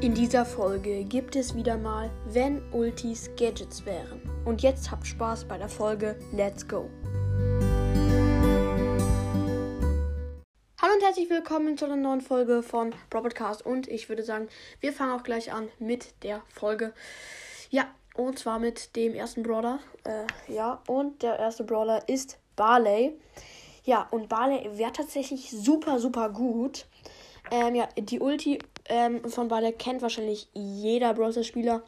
In dieser Folge gibt es wieder mal, wenn Ultis Gadgets wären. Und jetzt habt Spaß bei der Folge. Let's go! Hallo und herzlich willkommen zu einer neuen Folge von Robotcast. Und ich würde sagen, wir fangen auch gleich an mit der Folge. Ja, und zwar mit dem ersten Brawler. Äh, ja, und der erste Brawler ist Barley. Ja, und Barley wäre tatsächlich super, super gut. Ähm, ja, die Ulti ähm, von Barley kennt wahrscheinlich jeder Browser-Spieler.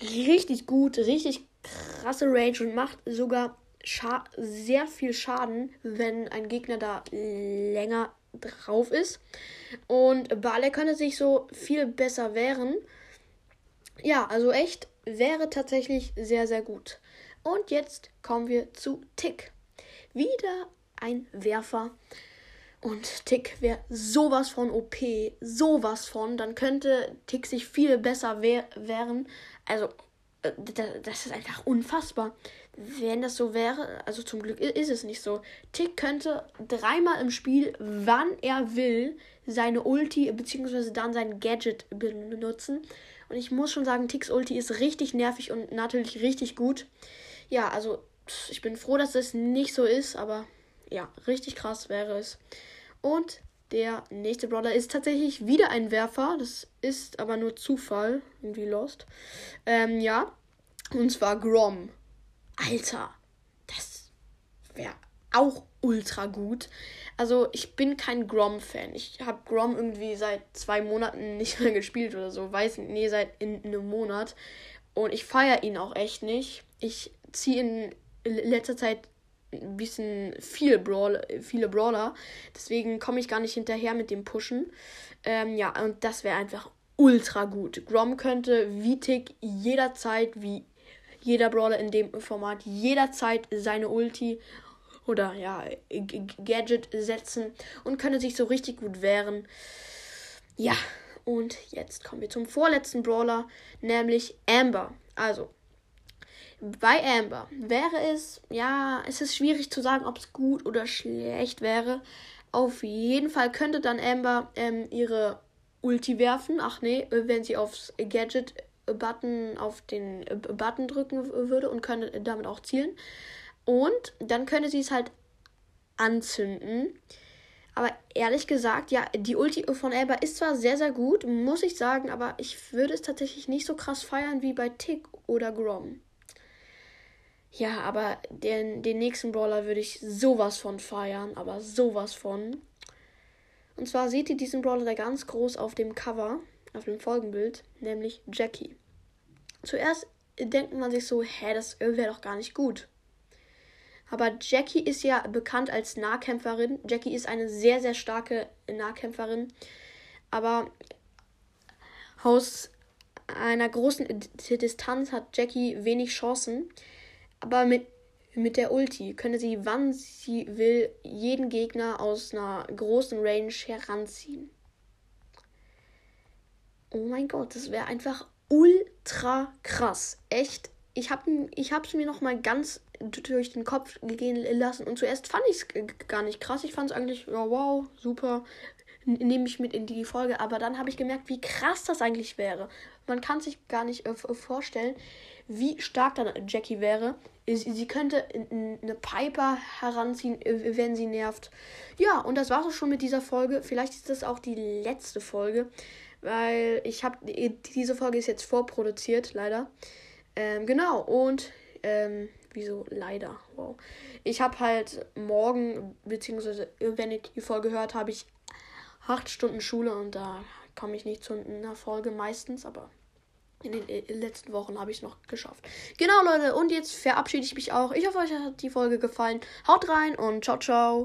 Richtig gut, richtig krasse Range und macht sogar Scha sehr viel Schaden, wenn ein Gegner da länger drauf ist. Und Barley könnte sich so viel besser wehren. Ja, also echt wäre tatsächlich sehr, sehr gut. Und jetzt kommen wir zu Tick. Wieder ein Werfer. Und Tick wäre sowas von OP, sowas von. Dann könnte Tick sich viel besser wehr wehren. Also, äh, das ist einfach unfassbar. Wenn das so wäre, also zum Glück ist es nicht so. Tick könnte dreimal im Spiel, wann er will, seine Ulti bzw. dann sein Gadget benutzen. Und ich muss schon sagen, Ticks Ulti ist richtig nervig und natürlich richtig gut. Ja, also ich bin froh, dass das nicht so ist, aber ja, richtig krass wäre es. Und der nächste Brawler ist tatsächlich wieder ein Werfer. Das ist aber nur Zufall. Irgendwie lost. Ähm, ja. Und zwar Grom. Alter. Das wäre auch ultra gut. Also ich bin kein Grom-Fan. Ich habe Grom irgendwie seit zwei Monaten nicht mehr gespielt oder so. Weiß nicht, nee, seit in, in einem Monat. Und ich feiere ihn auch echt nicht. Ich ziehe in letzter Zeit bisschen viel Brawl, viele Brawler. Deswegen komme ich gar nicht hinterher mit dem Pushen. Ähm, ja, und das wäre einfach ultra gut. Grom könnte wie Tick jederzeit, wie jeder Brawler in dem Format, jederzeit seine Ulti oder ja, Gadget setzen und könnte sich so richtig gut wehren. Ja, und jetzt kommen wir zum vorletzten Brawler, nämlich Amber. Also, bei Amber wäre es, ja, es ist schwierig zu sagen, ob es gut oder schlecht wäre. Auf jeden Fall könnte dann Amber ähm, ihre Ulti werfen. Ach nee, wenn sie aufs Gadget-Button auf den äh, Button drücken würde und könnte damit auch zielen. Und dann könnte sie es halt anzünden. Aber ehrlich gesagt, ja, die Ulti von Amber ist zwar sehr, sehr gut, muss ich sagen, aber ich würde es tatsächlich nicht so krass feiern wie bei Tick oder Grom. Ja, aber den, den nächsten Brawler würde ich sowas von feiern, aber sowas von. Und zwar seht ihr diesen Brawler da ganz groß auf dem Cover, auf dem Folgenbild, nämlich Jackie. Zuerst denkt man sich so, hä, das wäre doch gar nicht gut. Aber Jackie ist ja bekannt als Nahkämpferin. Jackie ist eine sehr, sehr starke Nahkämpferin. Aber aus einer großen Distanz hat Jackie wenig Chancen. Aber mit, mit der Ulti könne sie, wann sie will, jeden Gegner aus einer großen Range heranziehen. Oh mein Gott, das wäre einfach ultra krass. Echt. Ich habe es mir noch mal ganz durch den Kopf gehen lassen und zuerst fand ich es gar nicht krass. Ich fand es eigentlich, ja, wow, super, nehme ich mit in die Folge. Aber dann habe ich gemerkt, wie krass das eigentlich wäre. Man kann sich gar nicht äh, vorstellen, wie stark dann Jackie wäre. Sie, sie könnte eine Piper heranziehen, äh, wenn sie nervt. Ja, und das war es schon mit dieser Folge. Vielleicht ist das auch die letzte Folge, weil ich habe diese Folge ist jetzt vorproduziert, leider. Ähm, genau, und ähm, wieso leider? Wow. Ich habe halt morgen, beziehungsweise wenn ich die Folge hört, habe ich acht Stunden Schule und da komme ich nicht zu einer Folge meistens, aber in den äh, letzten Wochen habe ich es noch geschafft. Genau, Leute, und jetzt verabschiede ich mich auch. Ich hoffe, euch hat die Folge gefallen. Haut rein und ciao, ciao.